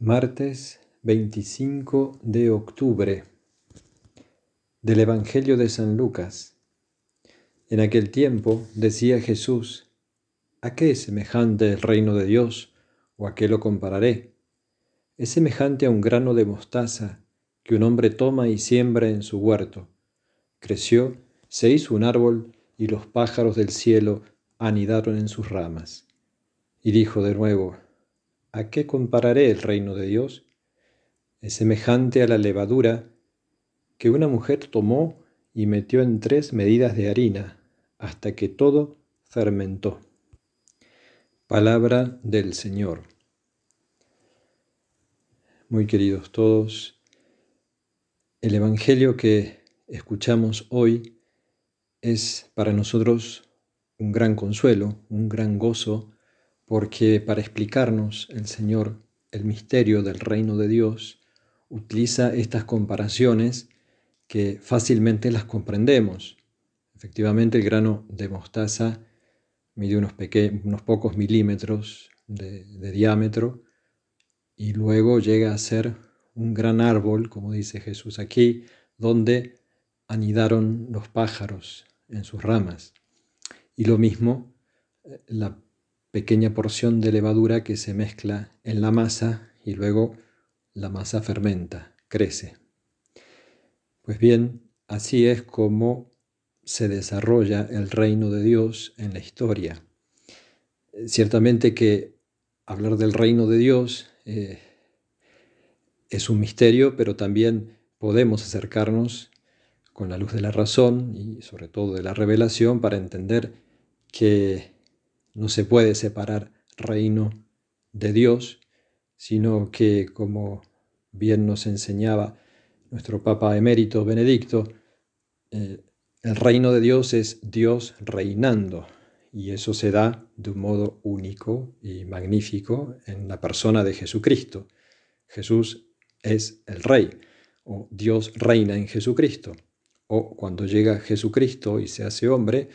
Martes 25 de octubre del Evangelio de San Lucas. En aquel tiempo decía Jesús, ¿a qué es semejante el reino de Dios o a qué lo compararé? Es semejante a un grano de mostaza que un hombre toma y siembra en su huerto. Creció, se hizo un árbol y los pájaros del cielo anidaron en sus ramas. Y dijo de nuevo, ¿A qué compararé el reino de Dios? Es semejante a la levadura que una mujer tomó y metió en tres medidas de harina hasta que todo fermentó. Palabra del Señor. Muy queridos todos, el Evangelio que escuchamos hoy es para nosotros un gran consuelo, un gran gozo, porque para explicarnos el Señor el misterio del reino de Dios, utiliza estas comparaciones que fácilmente las comprendemos. Efectivamente, el grano de mostaza mide unos, pocos milímetros de, de diámetro y luego llega a ser un gran árbol, como dice Jesús aquí, donde anidaron los pájaros en sus ramas. Y lo mismo, eh, la pequeña porción de levadura que se mezcla en la masa y luego la masa fermenta, crece. Pues bien, así es como se desarrolla el reino de Dios en la historia. Ciertamente que hablar del reino de Dios eh, es un misterio, pero también podemos acercarnos con la luz de la razón y sobre todo de la revelación para entender que no se puede separar reino de Dios, sino que, como bien nos enseñaba nuestro Papa emérito Benedicto, eh, el reino de Dios es Dios reinando, y eso se da de un modo único y magnífico en la persona de Jesucristo. Jesús es el Rey, o Dios reina en Jesucristo. O cuando llega Jesucristo y se hace hombre,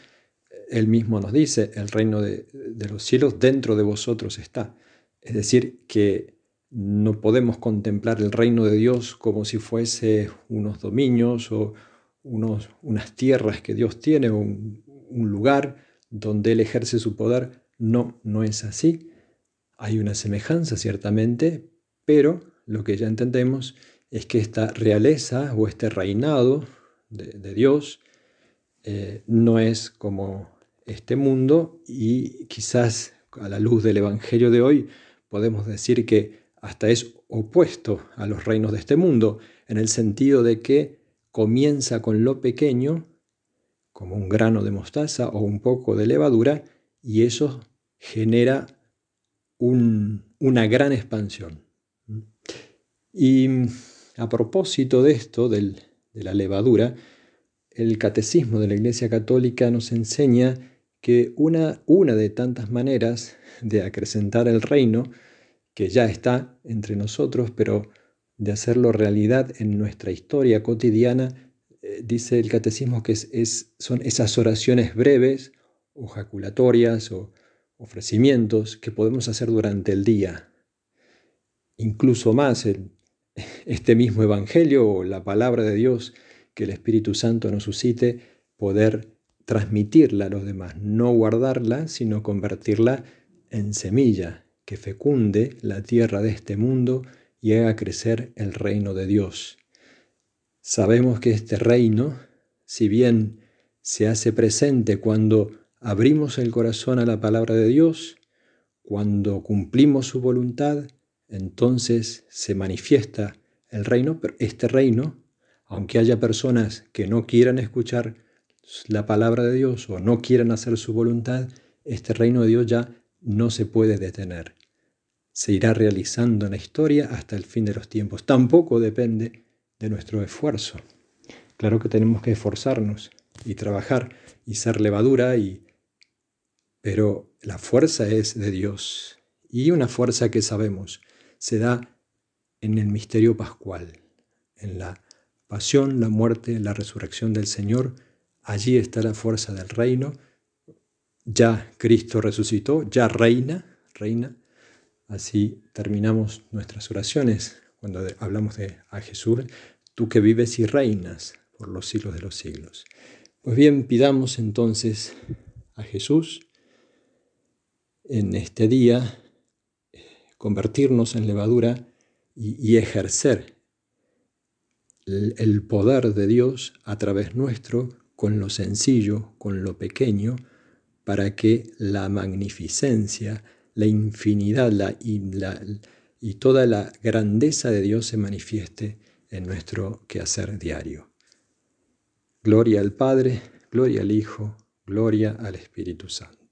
él mismo nos dice, el reino de, los cielos dentro de vosotros está. Es decir, que no podemos contemplar el reino de Dios como si fuese unos dominios o unos, unas tierras que Dios tiene o un, lugar donde Él ejerce su poder. No, no es así. Hay una semejanza ciertamente, pero lo que ya entendemos es que esta realeza o este reinado de, Dios eh, no es como este mundo y quizás a la luz del Evangelio de hoy podemos decir que hasta es opuesto a los reinos de este mundo, en el sentido de que comienza con lo pequeño, como un grano de mostaza o un poco de levadura, y eso genera una gran expansión. Y a propósito de esto, de la levadura, el catecismo de la Iglesia Católica nos enseña que una, una de tantas maneras de acrecentar el reino, que ya está entre nosotros, pero de hacerlo realidad en nuestra historia cotidiana, eh, dice el catecismo que es, son esas oraciones breves o jaculatorias o ofrecimientos que podemos hacer durante el día. Incluso más este mismo Evangelio o la palabra de Dios que el Espíritu Santo nos suscite, poder transmitirla a los demás, no guardarla, sino convertirla en semilla que fecunde la tierra de este mundo y haga crecer el reino de Dios. Sabemos que este reino, si bien se hace presente cuando abrimos el corazón a la palabra de Dios, cuando cumplimos su voluntad, entonces se manifiesta el reino, pero este reino, aunque haya personas que no quieran escuchar la palabra de Dios o no quieran hacer su voluntad, este reino de Dios ya no se puede detener. Se irá realizando en la historia hasta el fin de los tiempos. Tampoco depende de nuestro esfuerzo. Claro que tenemos que esforzarnos y trabajar y ser levadura y pero la fuerza es de Dios y una fuerza que sabemos se da en el misterio pascual, en la pasión, la muerte, la resurrección del Señor Allí está la fuerza del reino. Ya Cristo resucitó, ya reina, reina. Así terminamos nuestras oraciones cuando hablamos de a Jesús, tú que vives y reinas por los siglos de los siglos. Pues bien, pidamos entonces a Jesús en este día convertirnos en levadura y, ejercer el poder de Dios a través nuestro con lo sencillo, con lo pequeño, para que la magnificencia, la infinidad la, y, y toda la grandeza de Dios se manifieste en nuestro quehacer diario. Gloria al Padre, gloria al Hijo, gloria al Espíritu Santo.